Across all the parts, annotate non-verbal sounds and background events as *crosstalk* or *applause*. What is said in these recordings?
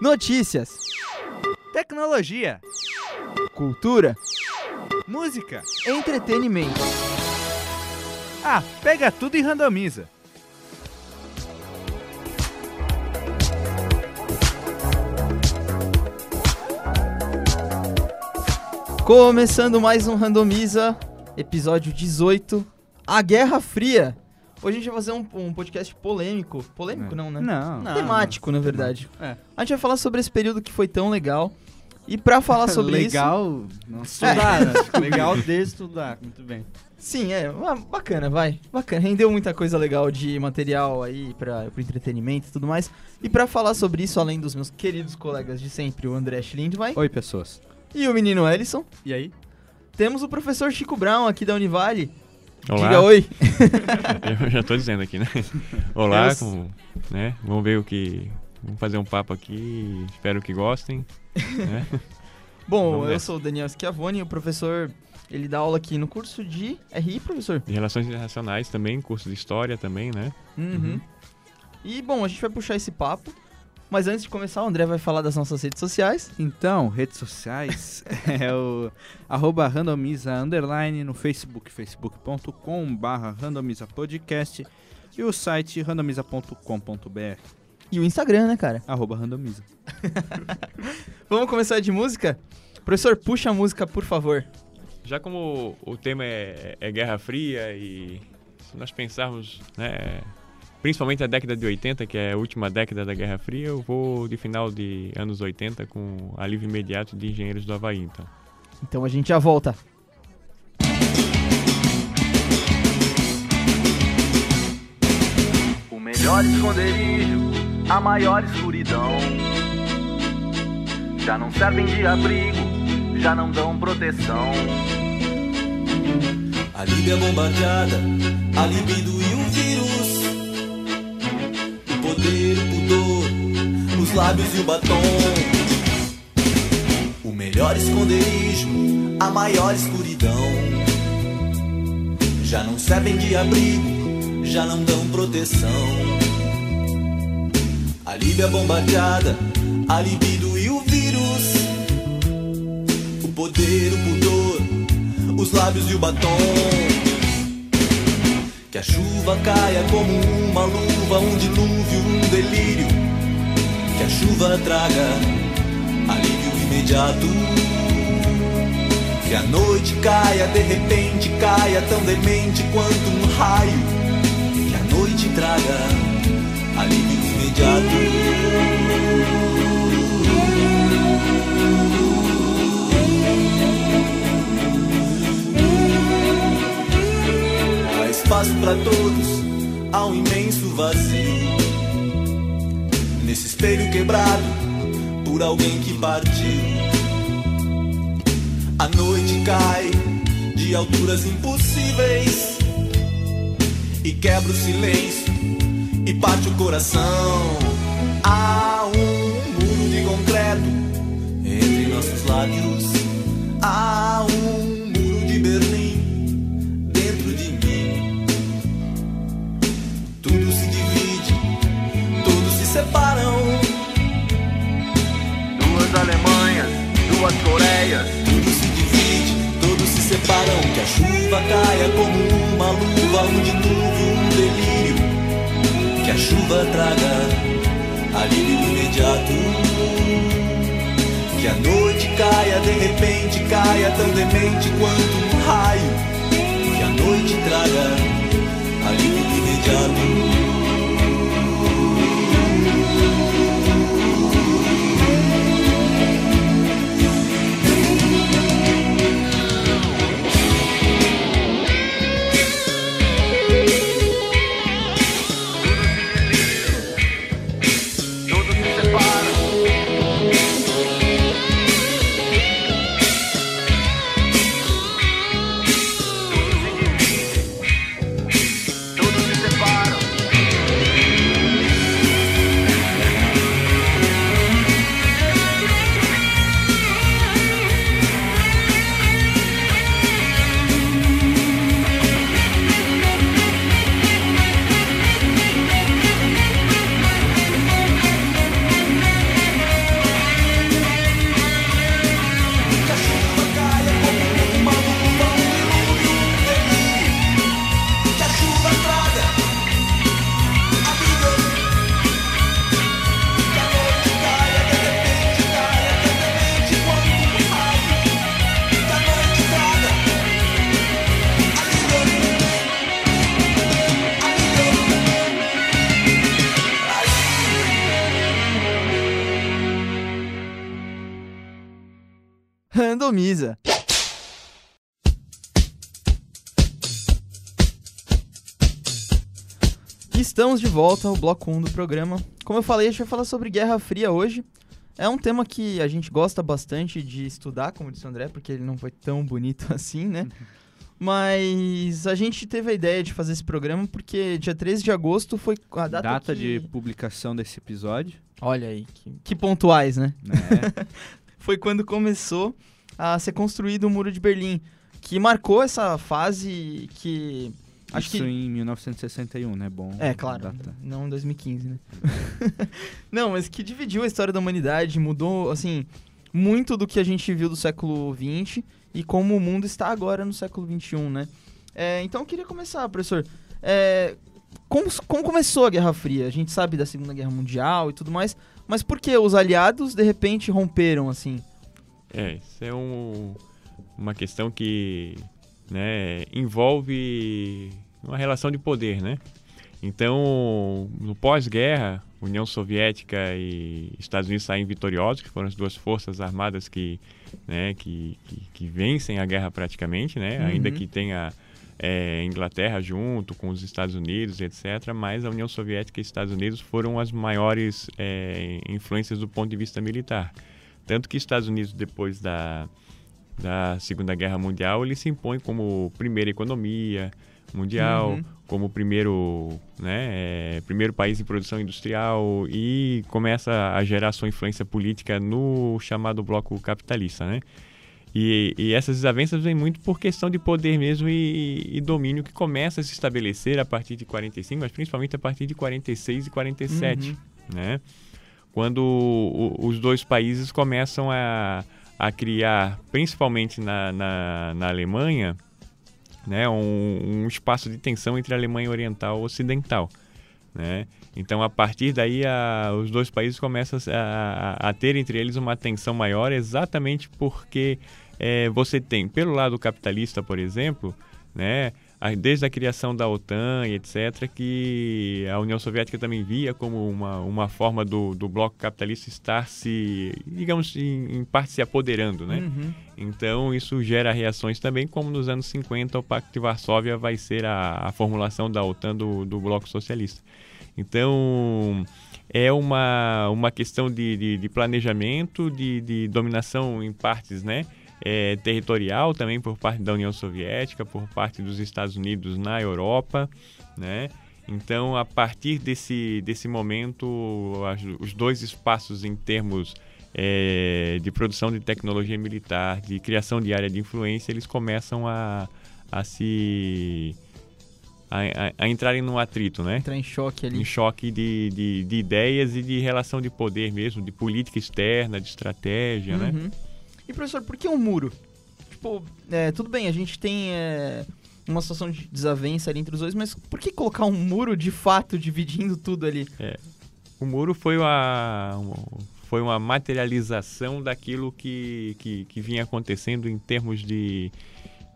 Notícias, Tecnologia, cultura, música. entretenimento. Ah, pega tudo e randomiza. Começando mais um Randomiza, episódio 18, A Guerra Fria. Hoje a gente vai fazer um, um podcast polêmico. Polêmico É. não, né? Não. Temático, na verdade. É. A gente vai falar sobre esse período que foi tão legal. E pra falar *laughs* sobre isso... Legal, não estudar, né? *laughs* Legal de estudar, muito bem. Sim, é, bacana, vai. Bacana, rendeu muita coisa legal de material aí para pro entretenimento e tudo mais. E pra falar sobre isso, além dos meus queridos colegas de sempre, o André Schlindwein Oi, pessoas. e o menino Ellison, E aí? temos o professor Chico Brown aqui da Univale. Olá, Diga oi. eu já tô dizendo aqui, né? Olá, Eu- como, né? Vamos ver o que. Vamos fazer um papo aqui, espero que gostem. né? *laughs* Bom, Vamos eu nessa. sou o Daniel Schiavone, o professor, ele dá aula aqui no curso de RI, professor? De relações internacionais também, curso de história também, né? Uhum. E, bom, a gente vai puxar esse papo. Mas antes de começar, o André vai falar das nossas redes sociais. Então, redes sociais *laughs* é o arroba randomiza underline no Facebook, facebook.com barra randomiza podcast e o site randomiza.com.br, E o Instagram, né, cara? arroba randomiza. *laughs* Vamos começar de música? Professor, puxa a música, por favor. Já como o tema é, é Guerra Fria e se nós pensarmos, né? Principalmente a década de 80, que é a última década da Guerra Fria, eu vou de final de anos 80 com alívio imediato de Engenheiros do Havaí, então. Então a gente já volta. O melhor esconderijo, a maior escuridão. Já não servem de abrigo, já não dão proteção. A Líbia bombardeada, a libido e o vírus. O poder, o pudor, os lábios e o batom. O melhor esconderijo, a maior escuridão. Já não servem de abrigo, já não dão proteção. A Líbia bombardeada, a libido e o vírus. O poder, o pudor, os lábios e o batom. A chuva caia como uma luva, um dilúvio, um delírio. Que a chuva traga alívio imediato. Que a noite caia, de repente caia, tão demente quanto um raio. Que a noite traga alívio imediato. Espaço para todos, há um imenso vazio. Nesse espelho quebrado por alguém que partiu. A noite cai de alturas impossíveis e quebra o silêncio e parte o coração. Há um muro de concreto entre nossos lábios. Há um Coreias. Tudo se divide, todos se separam. Que a chuva caia como uma luva, um dilúvio, um delírio. Que a chuva traga alívio imediato. Que a noite caia, de repente caia, tão demente quanto um raio. Que a noite traga alívio imediato. Estamos de volta ao bloco 1 do programa. Como eu falei, a gente vai falar sobre Guerra Fria hoje. É um tema que a gente gosta bastante de estudar, como disse o André, porque ele não foi tão bonito *laughs* assim, né? Mas a gente teve a ideia de fazer esse programa porque dia 13 de agosto foi a data, Data que... de publicação desse episódio. Olha aí, que, que pontuais, né? Né? *laughs* Foi quando começou a ser construído o Muro de Berlim, que marcou essa fase que... Acho Isso que em 1961, né? Bom. É, claro. Data. Não em 2015, né? *laughs* não, mas que dividiu a história da humanidade, mudou, assim, muito do que a gente viu do século XX e como o mundo está agora no século XXI, né? É, então eu queria começar, professor. É, como, como começou a Guerra Fria? A gente sabe da Segunda Guerra Mundial e tudo mais, mas por que os aliados, de repente, romperam, assim? É, isso é um, uma questão que né, envolve uma relação de poder, né? Então, no pós-guerra, União Soviética e Estados Unidos saem vitoriosos, que foram as duas forças armadas que, né, que, que, que vencem a guerra praticamente, né? Uhum. Ainda que tenha é, Inglaterra junto com os Estados Unidos, etc. Mas a União Soviética e Estados Unidos foram as maiores é, influências do ponto de vista militar. Tanto que Estados Unidos, depois da, da Segunda Guerra Mundial, ele se impõe como primeira economia mundial, Uhum. como primeiro, né, é, primeiro país em produção industrial e começa a gerar sua influência política no chamado bloco capitalista, né? E, e essas desavenças vêm muito por questão de poder mesmo e, e domínio que começa a se estabelecer a partir de 45, mas principalmente a partir de 46 e 47, Uhum. né? Quando o- os dois países começam a, a criar, principalmente na, na, na Alemanha, né, um, um espaço de tensão entre a Alemanha Oriental e Ocidental. Né? Então, a partir daí, a- os dois países começam a, a- ter entre eles uma tensão maior, exatamente porque eh, você tem, pelo lado capitalista, por exemplo, né, desde a criação da OTAN e etc., que a União Soviética também via como uma, uma forma do, do bloco capitalista estar se, digamos, em, em parte se apoderando, né? Uhum. Então isso gera reações também, como nos anos 50 o Pacto de Varsóvia vai ser a, a formulação da OTAN do, do Bloco Socialista. Então é uma, uma questão de, de, de planejamento, de, de dominação em partes né, é, territorial também por parte da União Soviética, por parte dos Estados Unidos na Europa, né? Então, a partir desse, desse momento, as- os dois espaços em termos é, de produção de tecnologia militar, de criação de área de influência, eles começam a, a se. A, a- a entrarem num atrito, né? Entrar em choque ali. Em choque de, de, de ideias e de relação de poder mesmo, de política externa, de estratégia, né? E professor, por que um muro? Tipo, é, tudo bem, a gente tem é, uma situação de desavença ali entre os dois, mas por que colocar um muro de fato dividindo tudo ali? O muro foi uma, foi uma materialização daquilo que, que, que vinha acontecendo em termos de,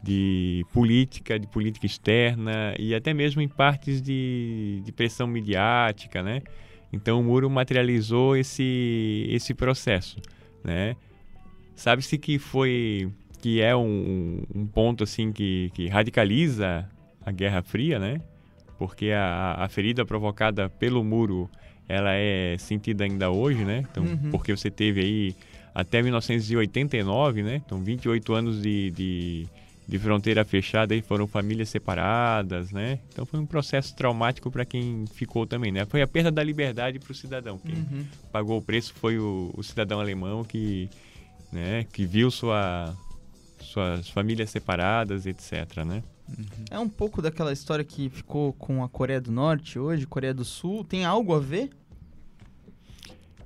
de política, de política externa e até mesmo em partes de, de pressão midiática, né? Então o muro materializou esse, esse processo, né? Sabe-se que foi que é um, um ponto assim que, que radicaliza a Guerra Fria, né? Porque a, a ferida provocada pelo muro ela é sentida ainda hoje, né? Então, Uhum. porque você teve aí até 1989, né? Então, 28 anos de, de, de fronteira fechada aí foram famílias separadas, né? Então, foi um processo traumático para quem ficou também, né? Foi a perda da liberdade para o cidadão. Quem Uhum. pagou o preço foi o, o cidadão alemão que, né? Que viu sua, suas famílias separadas, etc, né? É um pouco daquela história que ficou com a Coreia do Norte hoje, Coreia do Sul. Tem algo a ver?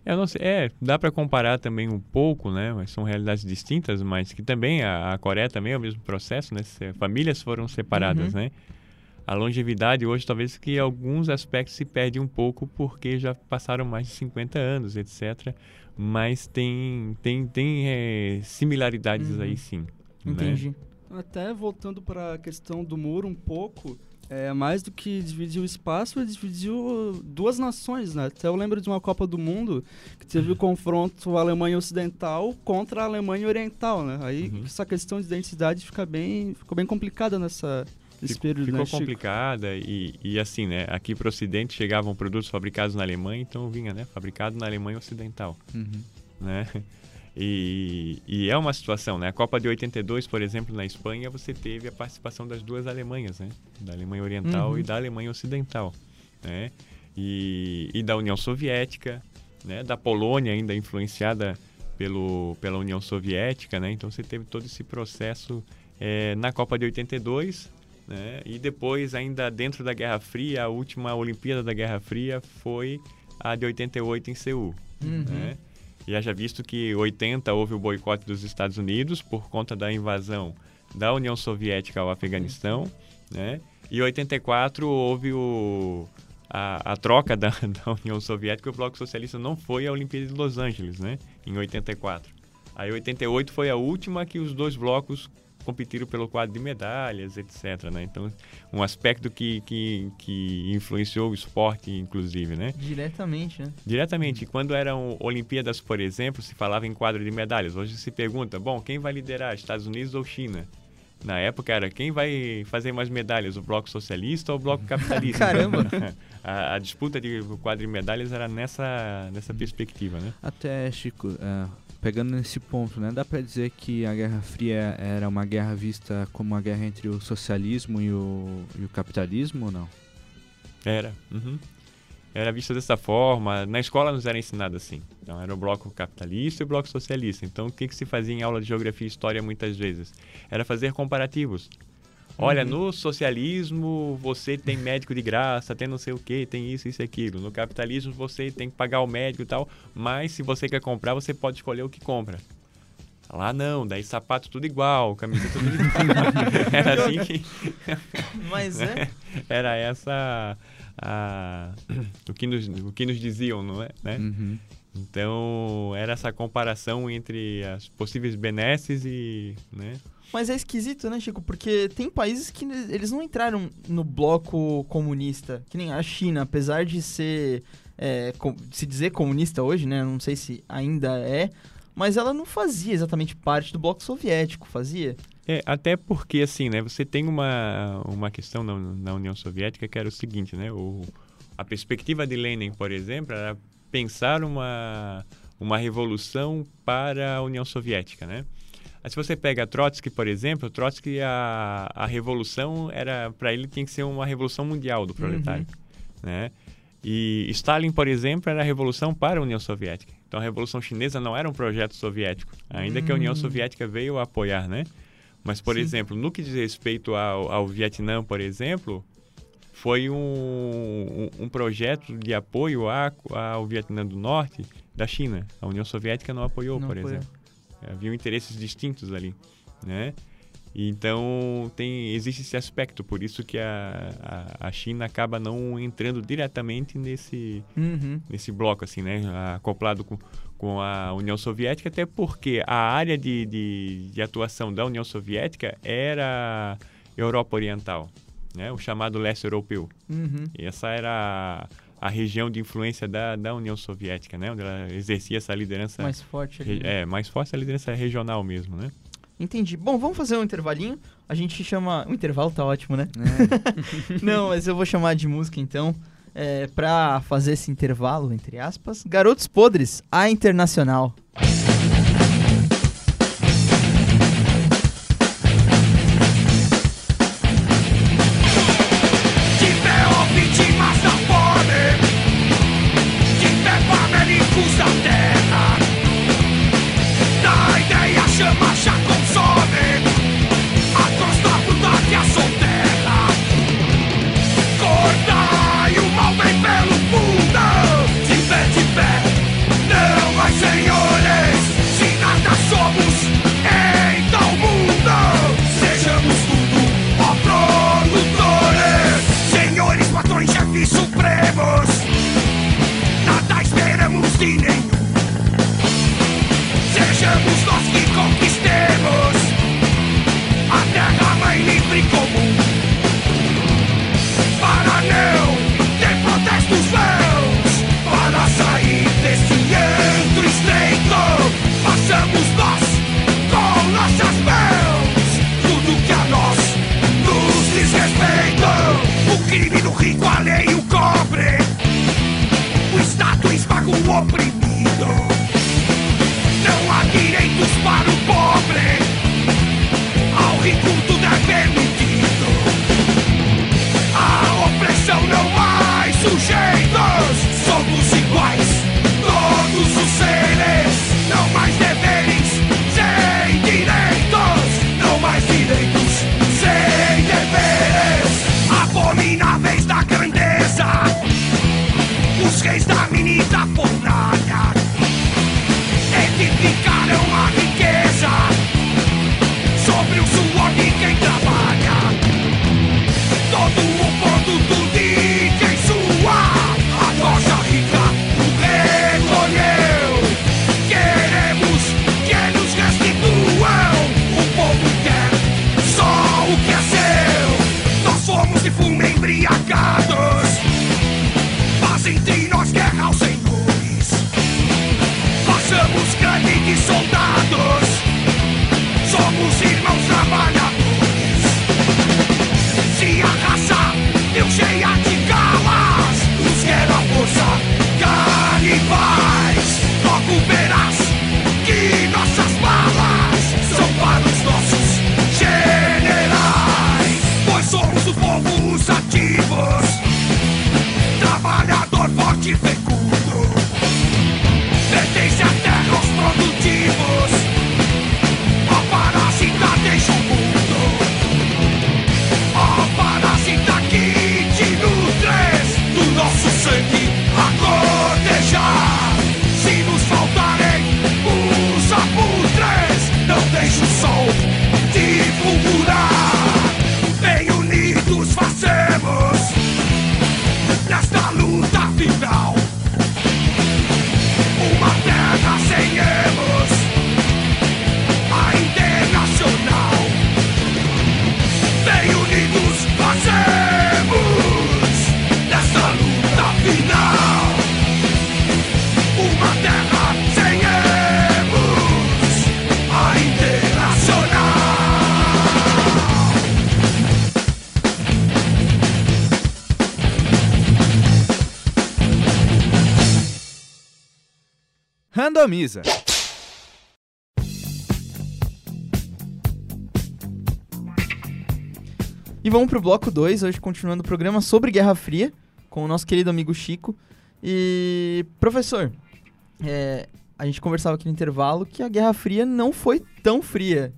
Eu não sei, é, dá para comparar também um pouco, né? Mas são realidades distintas, mas que também a, a Coreia também é o mesmo processo, né? Se- famílias foram separadas, Uhum. né? A longevidade hoje talvez que alguns aspectos se perde um pouco porque já passaram mais de 50 anos, etc. Mas tem tem tem é, similaridades Uhum. aí sim. né? Entendi. Até voltando para a questão do muro um pouco, É, mais do que dividir o espaço, ele dividiu duas nações, né? Até eu lembro de uma Copa do Mundo que teve o *laughs* confronto Alemanha Ocidental contra a Alemanha Oriental, né? Aí Uhum. essa questão de identidade fica bem, ficou bem complicada nessa, nesse Fico- período, Ficou né, complicada e, e assim, né? Aqui para o Ocidente chegavam produtos fabricados na Alemanha, então vinha, né? Fabricado na Alemanha Ocidental, Uhum. né? E, e é uma situação, né? A Copa de 82, por exemplo, na Espanha, você teve a participação das duas Alemanhas, né? Da Alemanha Oriental Uhum. e da Alemanha Ocidental, né? E, e da União Soviética, né? Da Polônia ainda influenciada pelo, pela União Soviética, né? Então você teve todo esse processo eh, na Copa de 82, né? E depois, ainda dentro da Guerra Fria, a última Olimpíada da Guerra Fria foi a de 88 em Seul, Uhum. né? E haja visto que 80 houve o boicote dos Estados Unidos por conta da invasão da União Soviética ao Afeganistão, né? E 84 houve o, a, a troca da, *laughs* da União Soviética e o Bloco Socialista não foi à Olimpíada de Los Angeles, né? Em 84. Aí 88 foi a última que os dois blocos competiram pelo quadro de medalhas, etc. Né? Então, um aspecto que, que, que influenciou o esporte, inclusive, né? Diretamente, né? Diretamente, quando eram Olimpíadas, por exemplo, se falava em quadro de medalhas. Hoje se pergunta, bom, quem vai liderar, Estados Unidos ou China? Na época era quem vai fazer mais medalhas, o Bloco Socialista ou o Bloco Capitalista? *laughs* Caramba! *laughs* a, a disputa de quadro de medalhas era nessa, nessa perspectiva, né? Até, Chico, é, pegando nesse ponto, né? Dá pra dizer que a Guerra Fria era uma guerra vista como uma guerra entre o socialismo e o, e o capitalismo ou não? Era. uhum. Era visto dessa forma. Na escola nos era ensinado assim. Então era o bloco capitalista e o bloco socialista. Então o que, que se fazia em aula de geografia e história muitas vezes? Era fazer comparativos. Olha, no socialismo você tem médico de graça, tem não sei o que, tem isso, isso e aquilo. No capitalismo você tem que pagar o médico e tal, mas se você quer comprar, você pode escolher o que compra. Lá não, daí sapato tudo igual, camisa tudo igual. *laughs* Era assim que *laughs* Mas é. *laughs* era essa a, o, que nos, o que nos diziam, não é? Né? Uhum. Então era essa comparação entre as possíveis benesses e, né? Mas é esquisito, né, Chico? Porque tem países que eles não entraram no bloco comunista, que nem a China, apesar de ser. é, se dizer comunista hoje, né? Não sei se ainda é. Mas ela não fazia exatamente parte do bloco soviético, fazia? É, até porque assim, né? Você tem uma, uma questão na, na União Soviética que era o seguinte, né? O, a perspectiva de Lenin, por exemplo, era pensar uma uma revolução para a União Soviética, né? Se você pega Trotsky, por exemplo, Trotsky a, a revolução era para ele tinha que ser uma revolução mundial do proletário, né? E Stalin, por exemplo, era a revolução para a União Soviética. Então a revolução chinesa não era um projeto soviético, ainda que a União Hum. Soviética veio a apoiar, né? Mas, por Sim. exemplo, no que diz respeito ao, ao Vietnã, por exemplo, foi um, um, um projeto de apoio a- ao Vietnã do Norte da China. A União Soviética não apoiou, Não por apoiou. exemplo. Havia interesses distintos ali, né? Então tem existe esse aspecto, por isso que a, a, a China acaba não entrando diretamente nesse Uhum. nesse bloco, assim, né? Acoplado com, com a União Soviética, até porque a área de, de, de atuação da União Soviética era Europa Oriental, né? O chamado leste europeu. Uhum. E essa era a, a região de influência da, da União Soviética, né? Onde ela exercia essa liderança... Mais forte ali. né? É, mais forte a liderança regional mesmo, né? Entendi. Bom, vamos fazer um intervalinho. A gente chama. O intervalo tá ótimo, né? É. *laughs* Não, mas eu vou chamar de música então. É, pra fazer esse intervalo, entre aspas. Garotos Podres, a Internacional. Tiver Randomiza. E vamos pro bloco 2, hoje continuando o programa sobre Guerra Fria, com o nosso querido amigo Chico. E, professor, é, a gente conversava aqui no intervalo que a Guerra Fria não foi tão fria.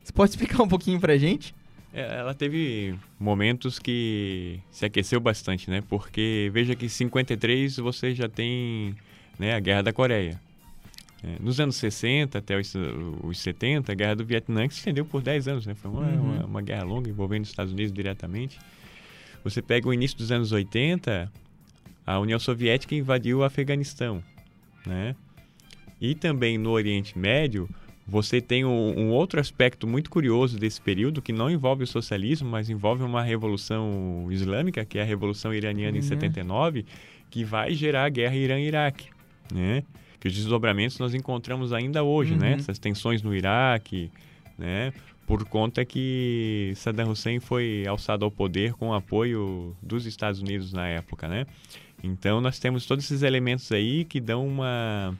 Você pode explicar um pouquinho pra gente? É, ela teve momentos que se aqueceu bastante, né? Porque veja que em 53 você já tem né, a Guerra da Coreia. É, nos anos 60 até os, os 70, a Guerra do Vietnã que se estendeu por 10 anos, né? Foi uma, Uhum. uma, uma guerra longa envolvendo os Estados Unidos diretamente. Você pega o início dos anos 80, a União Soviética invadiu o Afeganistão, né? E também no Oriente Médio, você tem um, um outro aspecto muito curioso desse período que não envolve o socialismo, mas envolve uma revolução islâmica, que é a Revolução Iraniana em Uhum. 79, que vai gerar a guerra Irã-Iraque, né? Que os desdobramentos nós encontramos ainda hoje, né? Uhum. Essas tensões no Iraque, né? Por conta que Saddam Hussein foi alçado ao poder com o apoio dos Estados Unidos na época, né? Então nós temos todos esses elementos aí que dão uma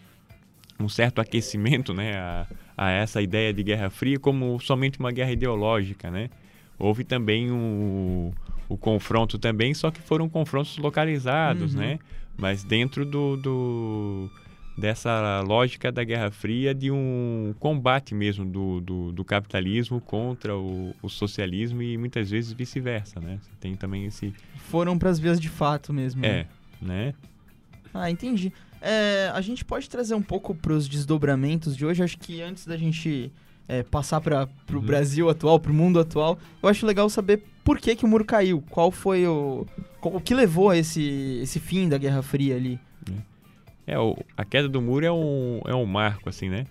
um certo aquecimento, né, a, a essa ideia de Guerra Fria como somente uma guerra ideológica, né? Houve também o, o confronto também, só que foram confrontos localizados, Uhum. né? Mas dentro do, do dessa lógica da Guerra Fria de um combate mesmo do, do, do capitalismo contra o, o socialismo e muitas vezes vice-versa, né? Você tem também esse Foram pras vias de fato mesmo. né? é, né? Ah, entendi. É, a gente pode trazer um pouco pros desdobramentos de hoje. Acho que antes da gente é, passar para pro Uhum. Brasil atual, pro mundo atual, eu acho legal saber por que, que o muro caiu. Qual foi o. O que levou a esse, esse fim da Guerra Fria ali? É, o, a queda do muro é um, é um marco, assim, né?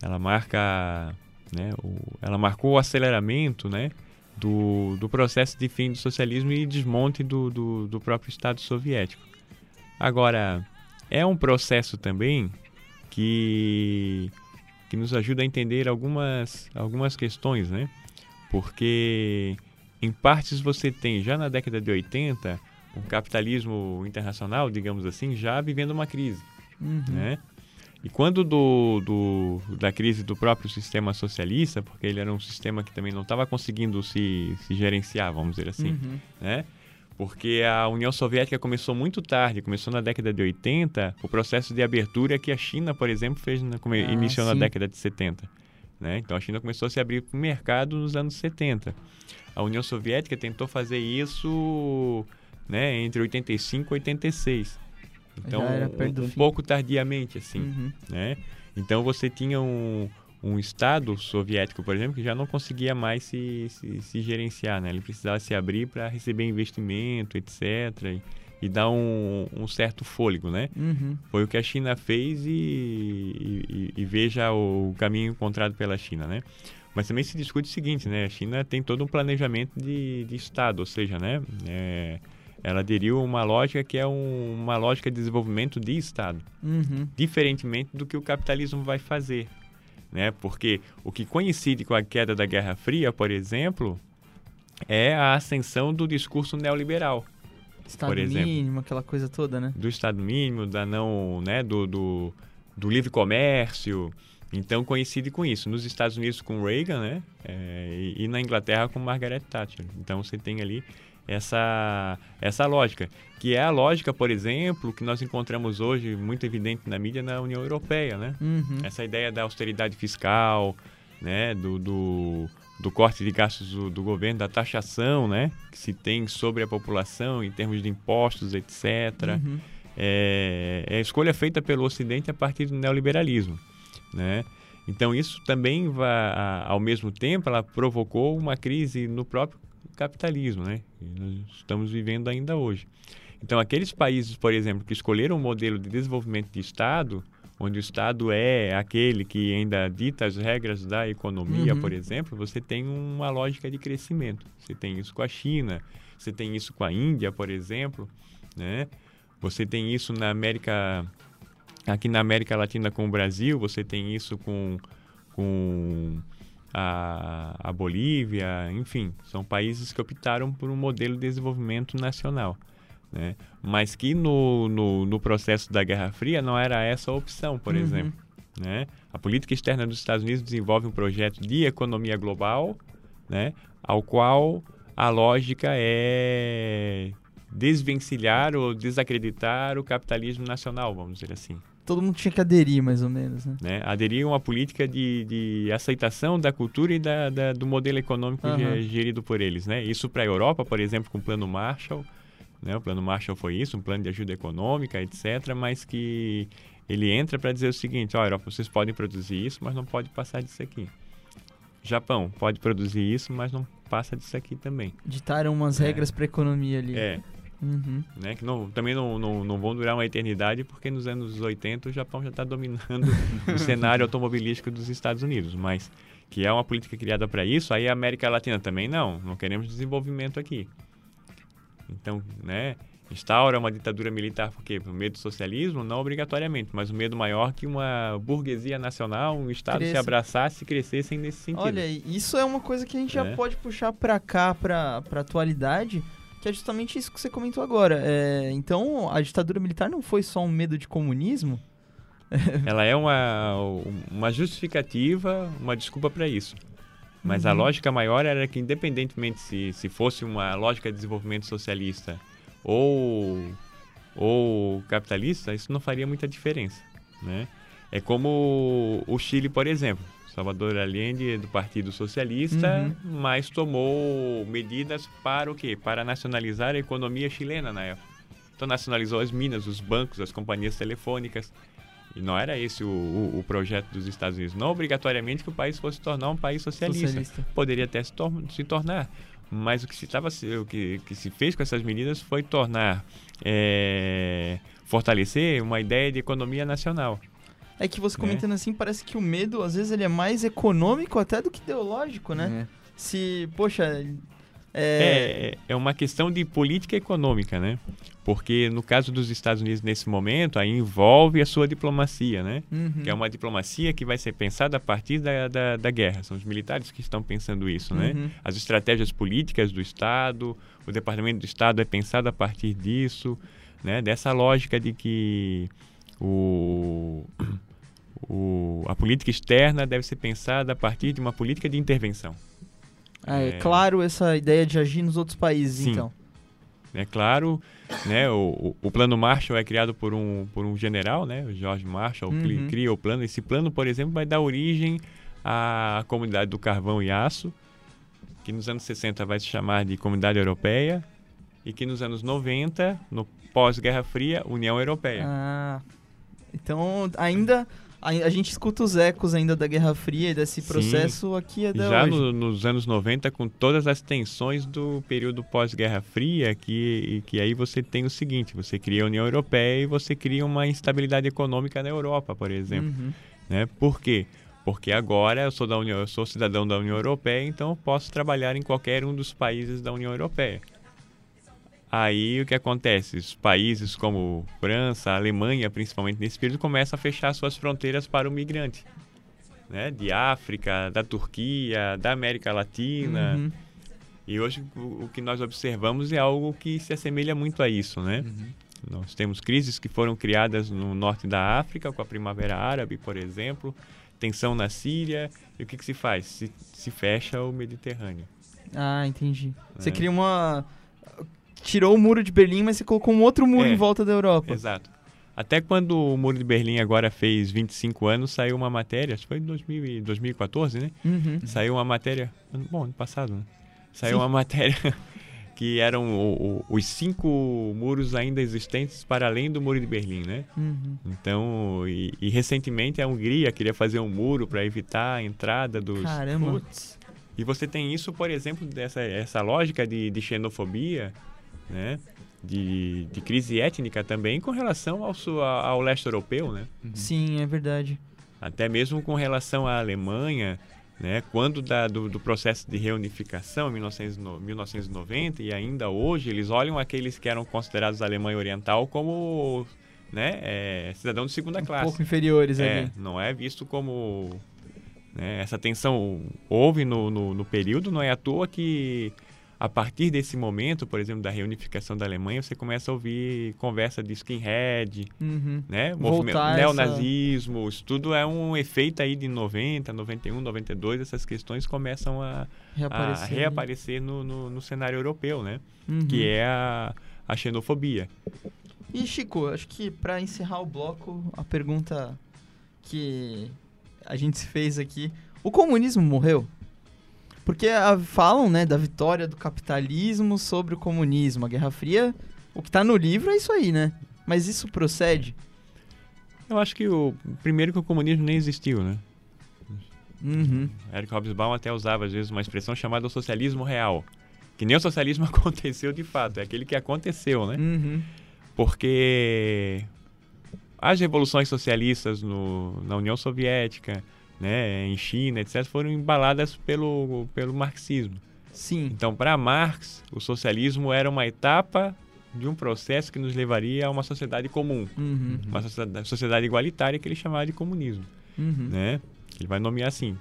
Ela marca, né? O, ela marcou o aceleramento, né? Do, do processo de fim do socialismo e desmonte do, do, do próprio Estado soviético. Agora, é um processo também que, que nos ajuda a entender algumas, algumas questões, né? Porque, em partes, você tem, já na década de 80, um capitalismo internacional, digamos assim, já vivendo uma crise, Uhum. né? E quando do, do, da crise do próprio sistema socialista, porque ele era um sistema que também não estava conseguindo se, se gerenciar, vamos dizer assim, Uhum. né? Porque a União Soviética começou muito tarde, começou na década de 80, o processo de abertura que a China, por exemplo, fez na, Ah, iniciou na sim. década de 70. Né? Então a China começou a se abrir para o mercado nos anos 70. A União Soviética tentou fazer isso né, entre 85 e 86. Então, um, um pouco tardiamente, assim Uhum. né? Então você tinha um, um Estado soviético, por exemplo, que já não conseguia mais se, se, se gerenciar, né? Ele precisava se abrir para receber investimento, etc. E, e dar um, um certo fôlego, né? Uhum. Foi o que a China fez e, e- e- e veja o caminho encontrado pela China, né? Mas também se discute o seguinte, né? A China tem todo um planejamento de, de Estado, ou seja, né? É, ela aderiu a uma lógica que é um- uma lógica de desenvolvimento de Estado Uhum. diferentemente do que o capitalismo vai fazer. Né? Porque o que coincide com a queda da Guerra Fria, por exemplo, é a ascensão do discurso neoliberal, Estado Por exemplo. mínimo, aquela coisa toda, né? do Estado mínimo, da não, né, do, do, do livre comércio. Então coincide com isso. Nos Estados Unidos com Reagan, né, é, e, e na Inglaterra com Margaret Thatcher. Então você tem ali essa essa lógica, que é a lógica, por exemplo, que nós encontramos hoje muito evidente na mídia na União Europeia, né? Uhum. essa ideia da austeridade fiscal, né, do, do, do corte de gastos do, do governo, da taxação, né, que se tem sobre a população em termos de impostos, etc. Uhum. É, é a escolha feita pelo Ocidente a partir do neoliberalismo, né? Então isso também vai, ao mesmo tempo, ela provocou uma crise no próprio capitalismo, né? E nós estamos vivendo ainda hoje. Então aqueles países, por exemplo, que escolheram um modelo de desenvolvimento de Estado, onde o Estado é aquele que ainda dita as regras da economia, Uhum. por exemplo, você tem uma lógica de crescimento. Você tem isso com a China, você tem isso com a Índia, por exemplo, né? Você tem isso na América, aqui na América Latina com o Brasil, você tem isso com, com a, a Bolívia, enfim, são países que optaram por um modelo de desenvolvimento nacional. Né? Mas que no, no, no processo da Guerra Fria não era essa a opção, por Uhum. exemplo. Né? A política externa dos Estados Unidos desenvolve um projeto de economia global, né? ao qual a lógica é desvencilhar ou desacreditar o capitalismo nacional, vamos dizer assim. Todo mundo tinha que aderir, mais ou menos, né? Né? Aderir a uma política de, de aceitação da cultura e da, da- do modelo econômico ge- gerido por eles. Né? Isso para a Europa, por exemplo, com o Plano Marshall. Né? O Plano Marshall foi isso, um plano de ajuda econômica, etc., mas que ele entra para dizer o seguinte: ó, Europa, vocês podem produzir isso, mas não pode passar disso aqui. Japão pode produzir isso, mas não passa disso aqui também. Ditaram umas É. regras pra economia ali. É, Uhum. né? Que não, também não, não, não vão durar uma eternidade, porque nos anos 80 o Japão já está dominando *laughs* o cenário automobilístico dos Estados Unidos, mas que é uma política criada para isso, aí a América Latina também não, não queremos desenvolvimento aqui. Então, né, instaura uma ditadura militar, por quê? Por medo do socialismo? Não obrigatoriamente, mas o medo maior que uma burguesia nacional, um Estado se Cresça. abraçasse e crescessem nesse sentido. Olha, isso é uma coisa que a gente já É. pode puxar pra cá, pra atualidade, que é justamente isso que você comentou agora. É, então, a ditadura militar não foi só um medo de comunismo? *laughs* Ela é uma, uma justificativa, uma desculpa para isso. Mas a Uhum. lógica maior era que, independentemente se, se fosse uma lógica de desenvolvimento socialista ou, ou capitalista, isso não faria muita diferença. Né? É como o Chile, por exemplo. Salvador Allende, do Partido Socialista, mas tomou medidas para o quê? Para nacionalizar a economia chilena na época. Então nacionalizou as minas, os bancos, as companhias telefônicas. E não era esse o, o- o projeto dos Estados Unidos. Não obrigatoriamente que o país fosse tornar um país socialista. Socialista. Poderia até se, tor- se tornar. Mas o que se, tava, o que, que se fez com essas medidas foi tornar, é, fortalecer uma ideia de economia nacional. É que você Né? comentando assim, parece que o medo, às vezes, ele é mais econômico até do que ideológico, né? É. Se, poxa, é... É, é uma questão de política econômica, né? Porque no caso dos Estados Unidos nesse momento, aí envolve a sua diplomacia, né? Uhum. Que é uma diplomacia que vai ser pensada a partir da, da, da guerra. São os militares que estão pensando isso, né? Uhum. As estratégias políticas do Estado, o Departamento do Estado é pensado a partir disso, né? Dessa lógica de que o, a política externa deve ser pensada a partir de uma política de intervenção. Ah, é É. claro essa ideia de agir nos outros países, Sim. então. É claro, né, o, o plano Marshall é criado por um, por um general, né, o George Marshall, que Uhum. cria o plano. Esse plano, por exemplo, vai dar origem à comunidade do carvão e aço, que nos anos 60 vai se chamar de Comunidade Europeia, e que nos anos 90, no pós-Guerra Fria, União Europeia. Ah, então ainda a, a gente escuta os ecos ainda da Guerra Fria e desse Sim. processo aqui até Já hoje. no- nos anos 90, com todas as tensões do período pós-Guerra Fria, que, que aí você tem o seguinte, você cria a União Europeia e você cria uma instabilidade econômica na Europa, por exemplo. Uhum. Né? Por quê? Porque agora eu sou, da União, eu sou cidadão da União Europeia, então eu posso trabalhar em qualquer um dos países da União Europeia. Aí o que acontece? Os países como França, Alemanha, principalmente nesse período, começam a fechar suas fronteiras para o migrante. Né? De África, da Turquia, da América Latina. Uhum. E hoje o, o que nós observamos é algo que se assemelha muito a isso, né? Nós temos crises que foram criadas no norte da África, com a Primavera Árabe, por exemplo, tensão na Síria. E o que, que se faz? Se, se fecha o Mediterrâneo. Ah, entendi. Você É. cria uma. Tirou o muro de Berlim, mas você colocou um outro muro É. em volta da Europa. Exato. Até quando o Muro de Berlim agora fez 25 anos, saiu uma matéria, acho que foi em 2000 e 2014, né? Uhum. Saiu uma matéria, bom, ano passado, né? Saiu Sim. uma matéria *laughs* que eram o- o- os cinco muros ainda existentes para além do Muro de Berlim, né? Uhum. Então, e, e recentemente a Hungria queria fazer um muro para evitar a entrada dos... Caramba. E você tem isso, por exemplo, dessa essa lógica de, de xenofobia, né? De, de crise étnica também com relação ao, sul- ao leste europeu, né? Sim, é verdade. Até mesmo com relação à Alemanha, né? Quando da, do, do processo de reunificação em 1900 1990 e ainda hoje, eles olham aqueles que eram considerados Alemanha Oriental como né, é, cidadão de segunda Um classe. pouco inferiores É, ali. não é visto como. né, essa tensão houve no, no, no período, não é à toa que a partir desse momento, por exemplo, da reunificação da Alemanha, você começa a ouvir conversa de skinhead, Uhum. né? Movimento, essa- neonazismo, isso tudo é um efeito aí de 90, 91, 92, essas questões começam a, a Reaparecer. reaparecer no, no, no cenário europeu, né? Uhum. Que é a, a xenofobia. E Chico, acho que pra encerrar o bloco, a pergunta que a gente fez aqui, o comunismo morreu? Porque ah, falam, né, da vitória do capitalismo sobre o comunismo, a Guerra Fria, o que tá no livro é isso aí, né? Mas isso procede? Eu acho que o primeiro que o comunismo nem existiu, né? Uhum. Eric Hobsbawm até usava às vezes uma expressão chamada socialismo real. Que nem o socialismo *laughs* aconteceu de fato, é aquele que aconteceu, né? Uhum. Porque as revoluções socialistas no, na União Soviética, né, em China, etc., foram embaladas pelo, pelo marxismo. Sim. Então, para Marx, o socialismo era uma etapa de um processo que nos levaria a uma sociedade comum, Uhum. uma sociedade, sociedade igualitária que ele chamava de comunismo Uhum. né? Ele vai nomear assim.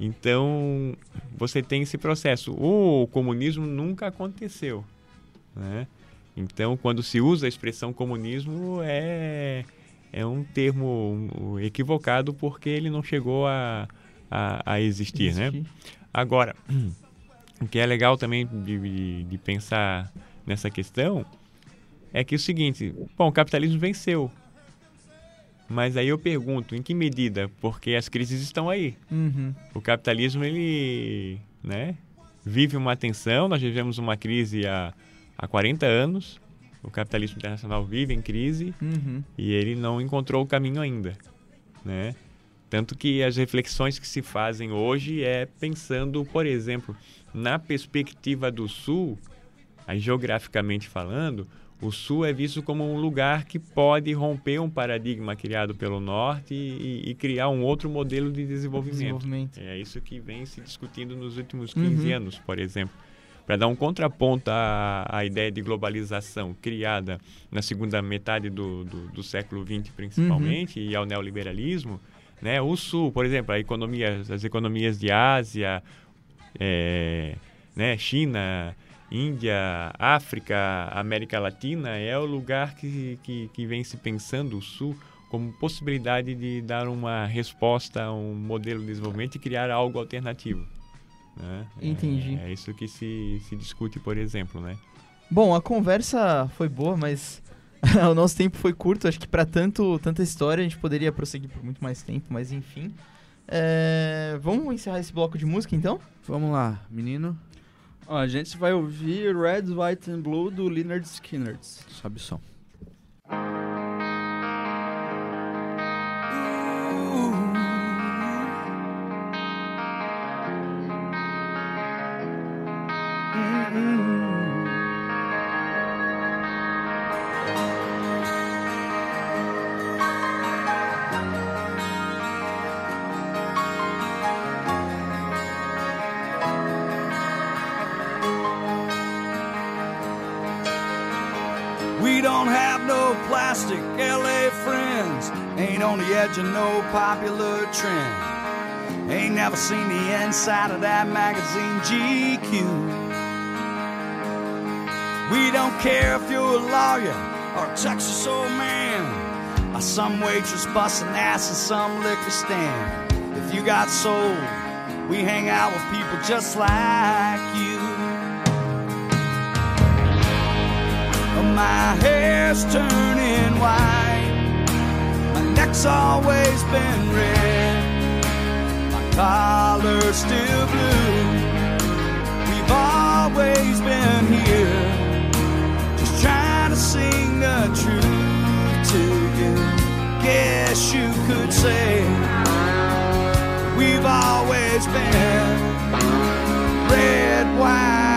Então, você tem esse processo. O comunismo nunca aconteceu, né? Então, quando se usa a expressão comunismo, é, é um termo equivocado porque ele não chegou a, a, a existir, né? Existir. Agora, *clears throat* o que é legal também de, de, de pensar nessa questão é que é o seguinte, bom, o capitalismo venceu. Mas aí eu pergunto, em que medida? Porque as crises estão aí. Uhum. O capitalismo, ele, né, vive uma tensão, nós vivemos uma crise há, há 40 anos, o capitalismo internacional vive em crise Uhum. e ele não encontrou o caminho ainda, né? Tanto que as reflexões que se fazem hoje é pensando, por exemplo, na perspectiva do Sul, aí geograficamente falando, o Sul é visto como um lugar que pode romper um paradigma criado pelo Norte e, e criar um outro modelo de desenvolvimento. Desenvolvimento. É isso que vem se discutindo nos últimos 15 Uhum. anos, por exemplo. Para dar um contraponto à, à ideia de globalização criada na segunda metade do, do, do século XX, principalmente, e ao neoliberalismo, né? o Sul, por exemplo, a economia, as economias de Ásia, é, né? China, Índia, África, América Latina, é o lugar que, que, que vem se pensando o Sul como possibilidade de dar uma resposta a um modelo de desenvolvimento e criar algo alternativo. Né? Entendi. É, é isso que se, se discute, por exemplo, né? Bom, a conversa foi boa, mas *laughs* o nosso tempo foi curto. Acho que pra tanto, tanta história a gente poderia prosseguir por muito mais tempo, mas enfim. É, Vamos encerrar esse bloco de música então? Vamos lá, menino. Ó, a gente vai ouvir Red, White and Blue do Leonard Skinner. Sobe o som. Trend. Ain't never seen the inside of that magazine GQ. We don't care if you're a lawyer or a Texas old man, or some waitress busting ass in some liquor stand. If you got soul, we hang out with people just like you. My hair's turning white. Neck's always been red. My collar's still blue. We've always been here. Just trying to sing the truth to you. Guess you could say we've always been red, white,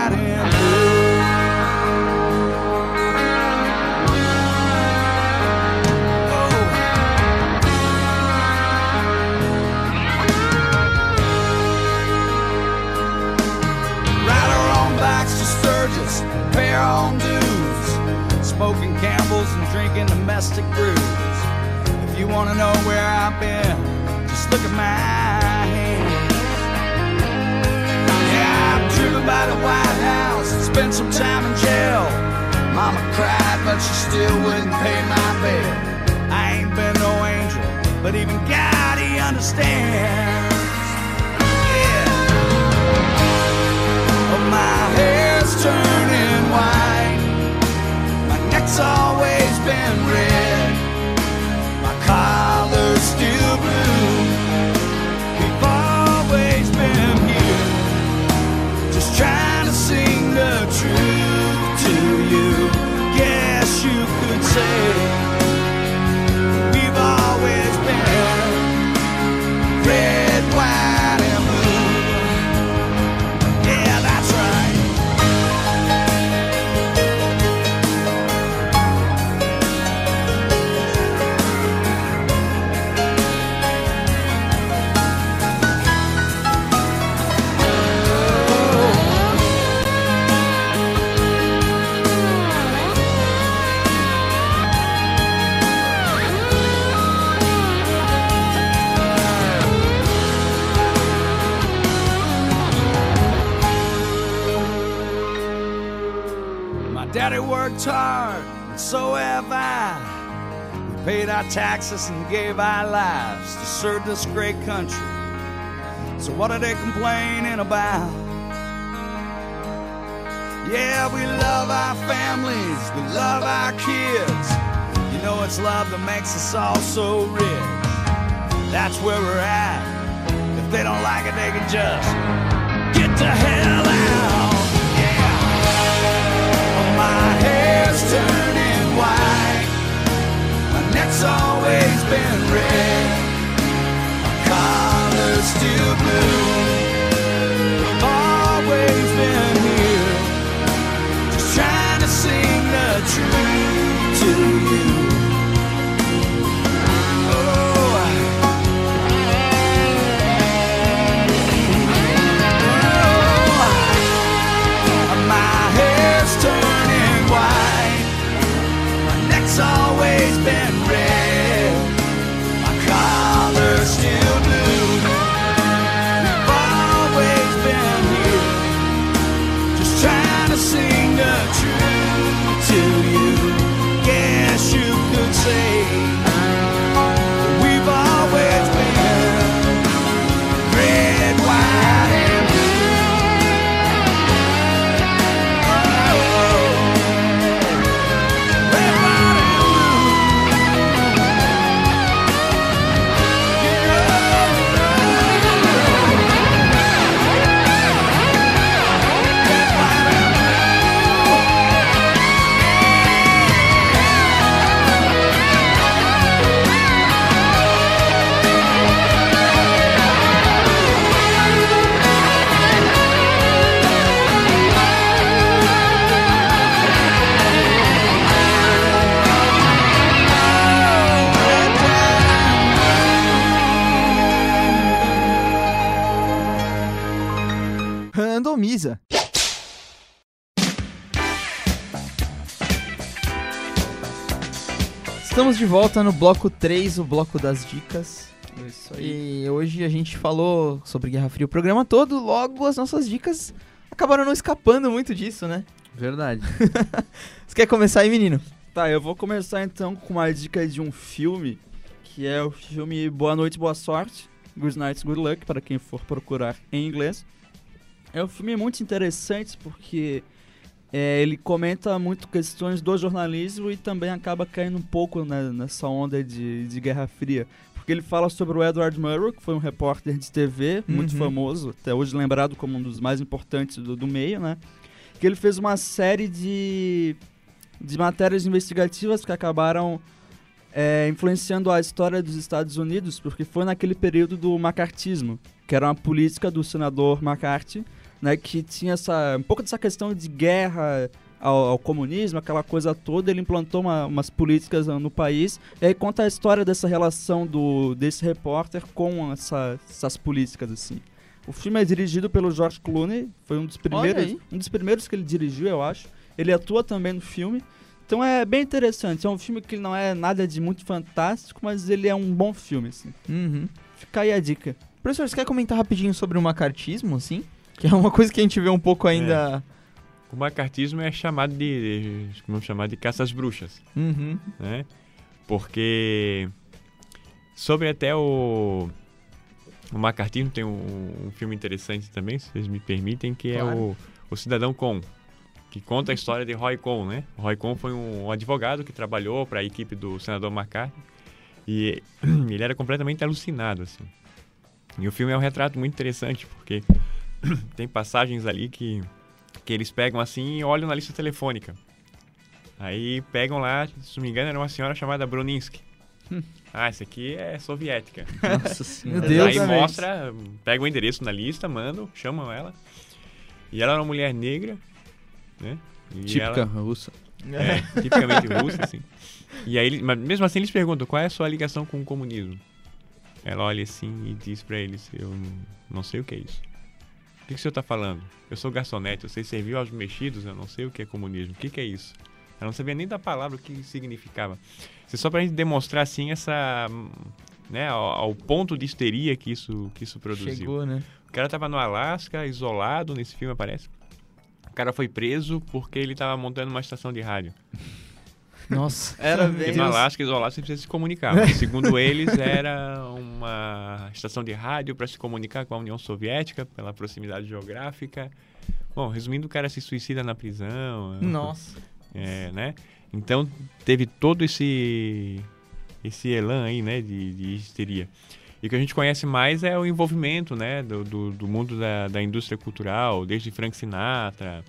our own dues, smoking Campbell's and drinking domestic brews. If you wanna know where I've been, just look at my hands. Yeah, I've driven by the White House, spent some time in jail. Mama cried, but she still wouldn't pay my bail. I ain't been no angel, but even God, he understands. Yeah. Oh, my hair's turning it's always been red. My car. And gave our lives to serve this great country. So what are they complaining about? Yeah, we love our families, we love our kids. You know it's love that makes us all so rich. That's where we're at. If they don't like it, they can just get the hell out. Yeah. My hair's turning. Neck's always been red. My collar's still blue. We've always been here. Just trying to sing the truth to you. Estamos de volta no bloco 3, o bloco das dicas. Isso aí. E hoje a gente falou sobre Guerra Fria o programa todo, logo as nossas dicas acabaram não escapando muito disso, né? Verdade. *laughs* Você quer começar aí, menino? Tá, eu vou começar então com uma dica de um filme, que é o filme Boa Noite, Boa Sorte, Good Night, Good Luck, para quem for procurar em inglês. É um filme muito interessante porque é, ele comenta muito questões do jornalismo e também acaba caindo um pouco né, nessa onda de, de Guerra Fria. Porque ele fala sobre o Edward Murrow, que foi um repórter de TV muito Uhum. famoso, até hoje lembrado como um dos mais importantes do, do meio, né? Que ele fez uma série de, de matérias investigativas que acabaram é, influenciando a história dos Estados Unidos, porque foi naquele período do macartismo, que era uma política do senador McCarthy, né, que tinha essa, um pouco dessa questão de guerra ao, ao comunismo, aquela coisa toda, ele implantou uma- umas políticas no, no país, e aí conta a história dessa relação do, desse repórter com essa- essas políticas, assim. O filme é dirigido pelo George Clooney, foi um dos primeiros, um dos primeiros que ele dirigiu, eu acho. Ele atua também no filme. Então é bem interessante. É um filme que não é nada de muito fantástico, mas ele é um bom filme, assim. Uhum. Fica aí a dica. Professor, você quer comentar rapidinho sobre o macartismo, assim? *laughs* Que é uma coisa que a gente vê um pouco ainda... O macartismo é chamado de, vamos chamar de caça às bruxas, Uhum. né? Porque sobre até o o macartismo tem um, um filme interessante também, se vocês me permitem, que é Claro. o, o Cidadão Con, que conta a história de Roy Con, né? Roy Con foi um, advogado que trabalhou para a equipe do senador McCarthy e *clears throat* ele era completamente alucinado, assim. E o filme é um retrato muito interessante, porque *coughs* tem passagens ali que, que eles pegam assim e olham na lista telefônica. Aí pegam lá, se não me engano, era uma senhora chamada Broninsky. Ah, essa aqui é soviética. Nossa *laughs* senhora. Meu Deus, Aí também. mostra, pega o endereço na lista, mandam, chamam ela. E ela era uma mulher negra, né? E Típica ela- russa. é, tipicamente russa, assim. E aí, mas mesmo assim, eles perguntam qual é a sua ligação com o comunismo. Ela olha assim e diz pra eles: Eu não sei o que é isso. O que, que o senhor tá falando? Eu sou garçonete, eu sei servir aos mexidos, eu não sei o que é comunismo. O que, que é isso? Ela não sabia nem da palavra o que significava. Isso é só pra gente demonstrar, assim, essa. Né, ao, ao ponto de histeria que isso, que isso produziu. Chegou, né? O cara tava no Alasca, isolado, nesse filme aparece. O cara foi preso porque ele tava montando uma estação de rádio. Nossa. Era Porque bem. no Alasca, isolado, você precisa se comunicar. Mas, segundo eles, era uma estação de rádio para se comunicar com a União Soviética, pela proximidade geográfica. Bom, resumindo, o cara se suicida na prisão. Nossa. É, né? Então, teve todo esse esse elan aí, né, de, de histeria. E o que a gente conhece mais é o envolvimento, né, do, do, do mundo da, da indústria cultural, desde Frank Sinatra,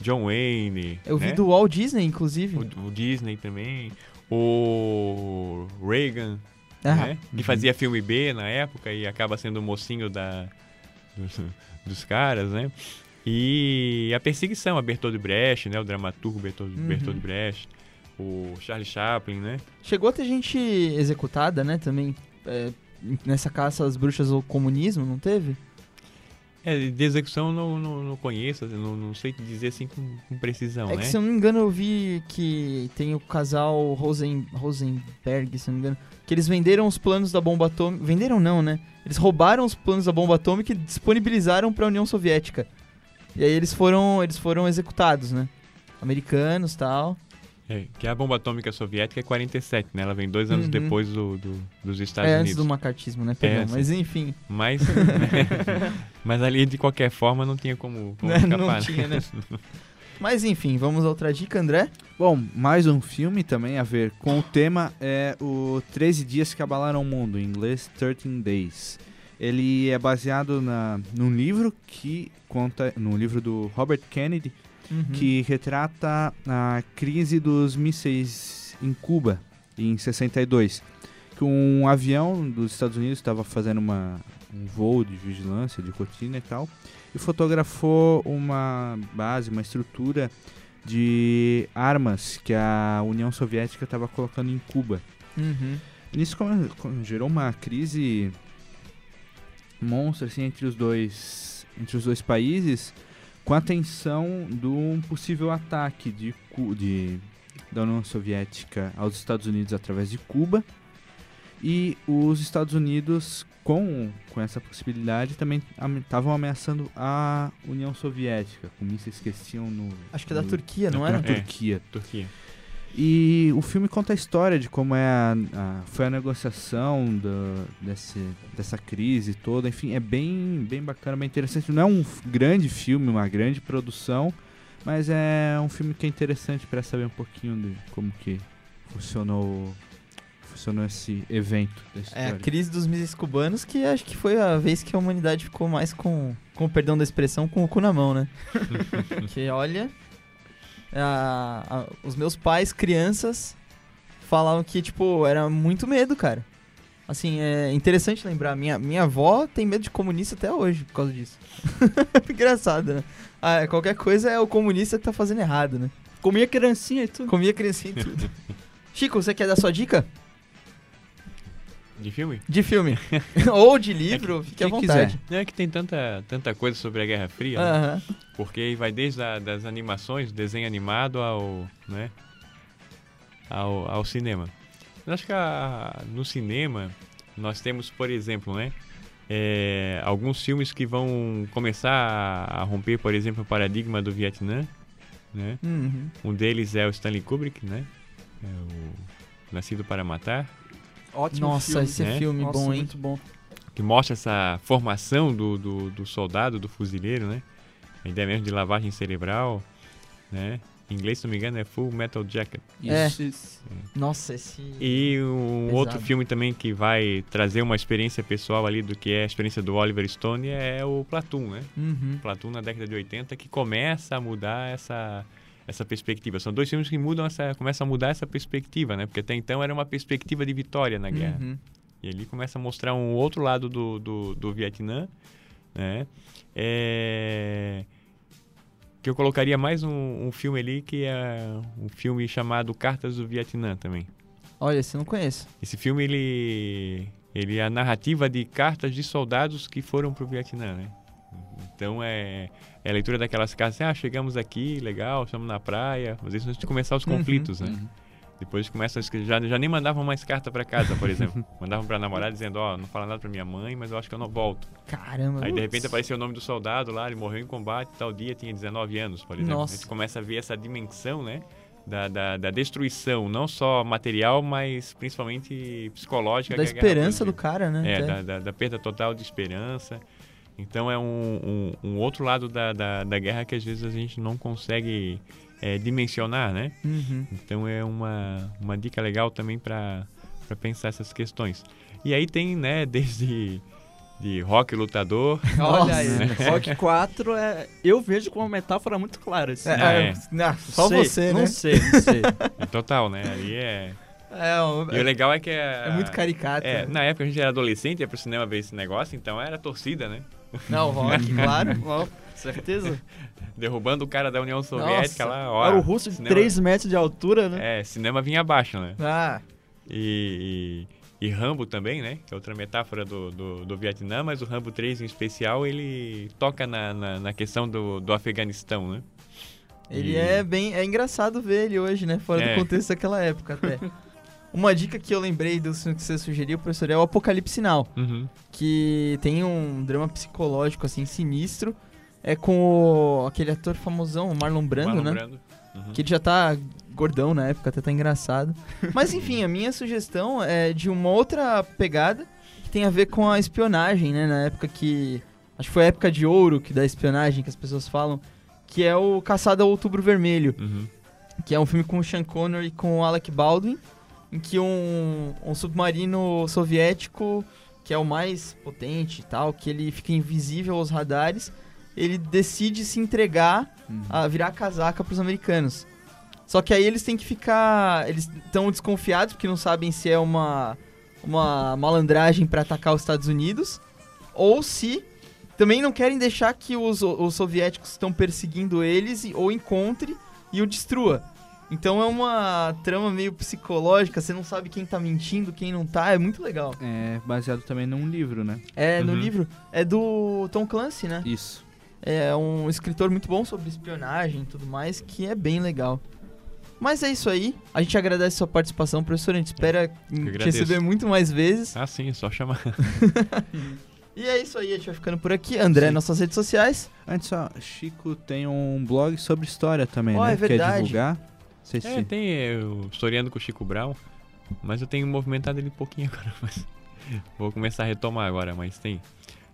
John Wayne, Eu vi né? do Walt Disney, inclusive. o, o Disney também, o Reagan, Ah, né, que fazia filme B na época e acaba sendo o mocinho da, dos, dos caras, né? E a perseguição, a Bertold Brecht, né, o dramaturgo Bertold, Uhum. Bertold Brecht, o Charlie Chaplin, né? Chegou a ter gente executada, né, também, é, nessa caça às bruxas ao comunismo, não teve? É, de execução eu não, não, não conheço, não, não sei dizer assim com, com precisão, é né? que, se eu não me engano, eu vi que tem o casal Rosen, Rosenberg, se eu não me engano, que eles venderam os planos da bomba atômica. Venderam não, né? Eles roubaram os planos da bomba atômica e disponibilizaram para a União Soviética. E aí eles foram, eles foram executados, né? Americanos tal. É, que a bomba atômica soviética é 47, né? Ela vem dois anos Uhum. depois do, do- dos Estados é antes Unidos. do macartismo, né? Perdão, É, sim. mas enfim. Mas, *laughs* mas ali, de qualquer forma, não tinha como, como Né, escapar. não tinha, né? *laughs* Mas enfim, vamos a outra dica, André. Bom, mais um filme também a ver com o tema é o 13 Dias que Abalaram o Mundo, em inglês 13 Days. Ele é baseado na, num livro que conta, no livro do Robert Kennedy, Uhum. que retrata a crise dos mísseis em Cuba, em 62. Que um avião dos Estados Unidos estava fazendo uma, um voo de vigilância, de rotina e tal, e fotografou uma base, uma estrutura de armas que a União Soviética estava colocando em Cuba. Uhum. Nisso gerou uma crise monstra assim, entre os dois entre os dois países com a tensão de um possível ataque de, de da União Soviética aos Estados Unidos através de Cuba. E os Estados Unidos, com, com essa possibilidade, também estavam ameaçando a União Soviética, com mísseis que tinham no. Acho que é da no- Turquia, não na era? É. Turquia. Turquia. E o filme conta a história de como é a, a- foi a negociação do- desse, dessa crise toda. Enfim, é bem, bem bacana, bem interessante. Não é um grande filme, uma grande produção, mas é um filme que é interessante para saber um pouquinho de como que funcionou, funcionou esse evento É a crise dos mísseis cubanos, que acho que foi a vez que a humanidade ficou mais com, com o perdão da expressão, com o cu na mão, né? *laughs* que olha, a- a- os meus pais, crianças, falavam que, tipo, era muito medo, cara. Assim, é interessante lembrar, minha, minha avó tem medo de comunista até hoje por causa disso. *laughs* Engraçado, né? Ah, qualquer coisa é o comunista que tá fazendo errado, né? Comia criancinha e tudo. Comia criancinha e tudo. Chico, você quer dar sua dica? De filme? De filme. *laughs* Ou de livro, fique à vontade. Não é que tem tanta, tanta coisa sobre a Guerra Fria, né? Aham. porque aí vai desde a, das animações, desenho animado ao, né, ao, ao cinema. Eu acho que a- no cinema nós temos, por exemplo, né, é, alguns filmes que vão começar a, a romper, por exemplo, o paradigma do Vietnã, né? Uhum. Um deles é o Stanley Kubrick, né? É o Nascido para Matar. Ótimo Nossa, filme. esse é né? filme Nossa, bom, hein? muito bom. que mostra essa formação do, do, do soldado, do fuzileiro, né? A ideia mesmo de lavagem cerebral, né? Em inglês, se não me engano, é Full Metal Jacket. É. Isso, isso. Nossa, esse. E um Pesado. outro filme também que vai trazer uma experiência pessoal ali do que é a experiência do Oliver Stone é o Platoon, né? Uhum. Platoon na década de 80 que começa a mudar essa essa perspectiva. São dois filmes que mudam essa começam a mudar essa perspectiva, né? Porque até então era uma perspectiva de vitória na guerra. Uhum. E ali começa a mostrar um outro lado do, do, do Vietnã, né? É... Que eu colocaria mais um, um filme ali que é um filme chamado Cartas do Vietnã também. Olha, esse eu não conheço. Esse filme, ele, ele é a narrativa de cartas de soldados que foram pro Vietnã, né? Então é, é a leitura daquelas cartas, assim, ah, chegamos aqui, legal, estamos na praia, mas isso antes de começar os Uhum, conflitos, né? Depois começa a escrever, já, já nem mandavam mais carta para casa, por exemplo. *laughs* mandavam pra namorada dizendo, ó, não fala nada pra minha mãe, mas eu acho que eu não volto. Caramba. Aí de repente apareceu o nome do soldado lá, ele morreu em combate, tal dia, tinha 19 anos, por exemplo. Nossa. A gente começa a ver essa dimensão, né? Da, da, da destruição, não só material, mas principalmente psicológica. Da esperança do cara, né? É, da, da, da perda total de esperança. Então é um, um, um outro lado da, da, da guerra que às vezes a gente não consegue é, dimensionar, né? Uhum. Então é uma, uma dica legal também para pensar essas questões. E aí tem, né, *laughs* desde de rock lutador, Olha aí. né? Rock 4 é. Eu vejo como uma metáfora muito clara. Assim. É, É. é, não, só Sei, você, não né? sei, não sei. é *laughs* total, né? Aí é. É, um- E o legal é que é. é muito caricato. É, né? na época a gente era adolescente, ia pro cinema ver esse negócio, então era torcida, né? Não, rock, *laughs* claro. Ó, certeza? Derrubando o cara da União Soviética Nossa. lá, ó. Era o russo de cinema- 3 metros de altura, né? É, cinema vinha abaixo, né? Ah, E, e, e Rambo também, né? Que é outra metáfora do, do, do Vietnã, mas o Rambo 3 em especial, ele toca na, na, na questão do, do Afeganistão, né? ele E- é bem. É engraçado ver ele hoje, né? Fora É. do contexto daquela época até. *laughs* Uma dica que eu lembrei do filme que você sugeriu, professor, é o Apocalipse Sinal. Uhum. que tem um drama psicológico assim sinistro. É com o- aquele ator famosão, o Marlon Brando, Marlon né? Brando. Uhum. Que ele já tá gordão na época, até tá engraçado. *laughs* Mas enfim, a minha sugestão é de uma outra pegada que tem a ver com a espionagem, né? Na época que. Acho que foi a época de ouro que da espionagem que as pessoas falam. Que é o Caçada ao Outubro Vermelho. Uhum. Que é um filme com o Sean Connery e com o Alec Baldwin. Em que um, um submarino soviético, que é o mais potente e tal, que ele fica invisível aos radares, ele decide se entregar a virar casaca pros americanos. Só que aí eles têm que ficar. Eles estão desconfiados porque não sabem se é uma, uma malandragem para atacar os Estados Unidos ou se também não querem deixar que os, os soviéticos estão perseguindo eles e, ou encontre e o destrua. Então é uma trama meio psicológica, você não sabe quem tá mentindo, quem não tá, é muito legal. É baseado também num livro, né? É, no Uhum. livro, é do Tom Clancy, né? Isso. É um escritor muito bom sobre espionagem e tudo mais, que é bem legal. Mas é isso aí. A gente agradece a sua participação, professor. A gente espera te receber muito mais vezes. Ah, sim, é só chamar. *laughs* E é isso aí, a gente vai ficando por aqui. André, Sim. nossas redes sociais. Antes só, Chico tem um blog sobre história também, Ó, né? é Quer verdade. divulgar? Se... É, tem eu historiando com o Chico Brown, mas eu tenho movimentado ele um pouquinho *laughs* agora, mas vou começar a retomar agora, mas tem.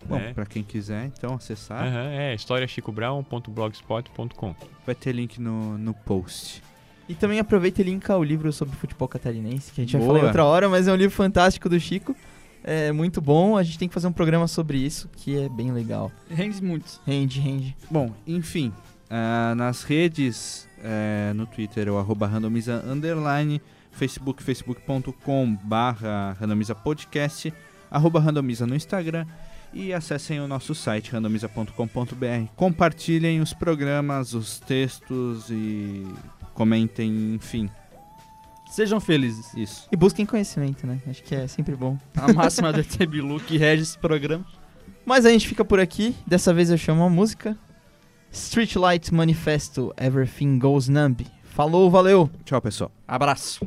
Bom, né? pra quem quiser, então acessar. Aham, é historiachicobrown.blogspot.com. Vai ter link no, no post. E também aproveita e linka o livro sobre futebol catarinense, que a gente vai Boa. falar em outra hora, mas é um livro fantástico do Chico. É muito bom. A gente tem que fazer um programa sobre isso, que é bem legal. Rende muito. Rende, rende. Bom, enfim, ah, nas redes, eh, no Twitter, o arroba randomiza underline, Facebook, facebook.com barra randomiza podcast, arroba randomiza no Instagram e acessem o nosso site randomiza.com.br. Compartilhem os programas, os textos e comentem, enfim, Sejam felizes. isso. E busquem conhecimento, né? Acho que é sempre bom. A máxima do ET Bilu que rege esse programa. Mas a gente fica por aqui. Dessa vez eu chamo a música. Streetlight Manifesto, Everything Goes Numb. Falou, valeu! Tchau, pessoal. Abraço.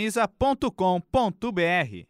camisa.com.br.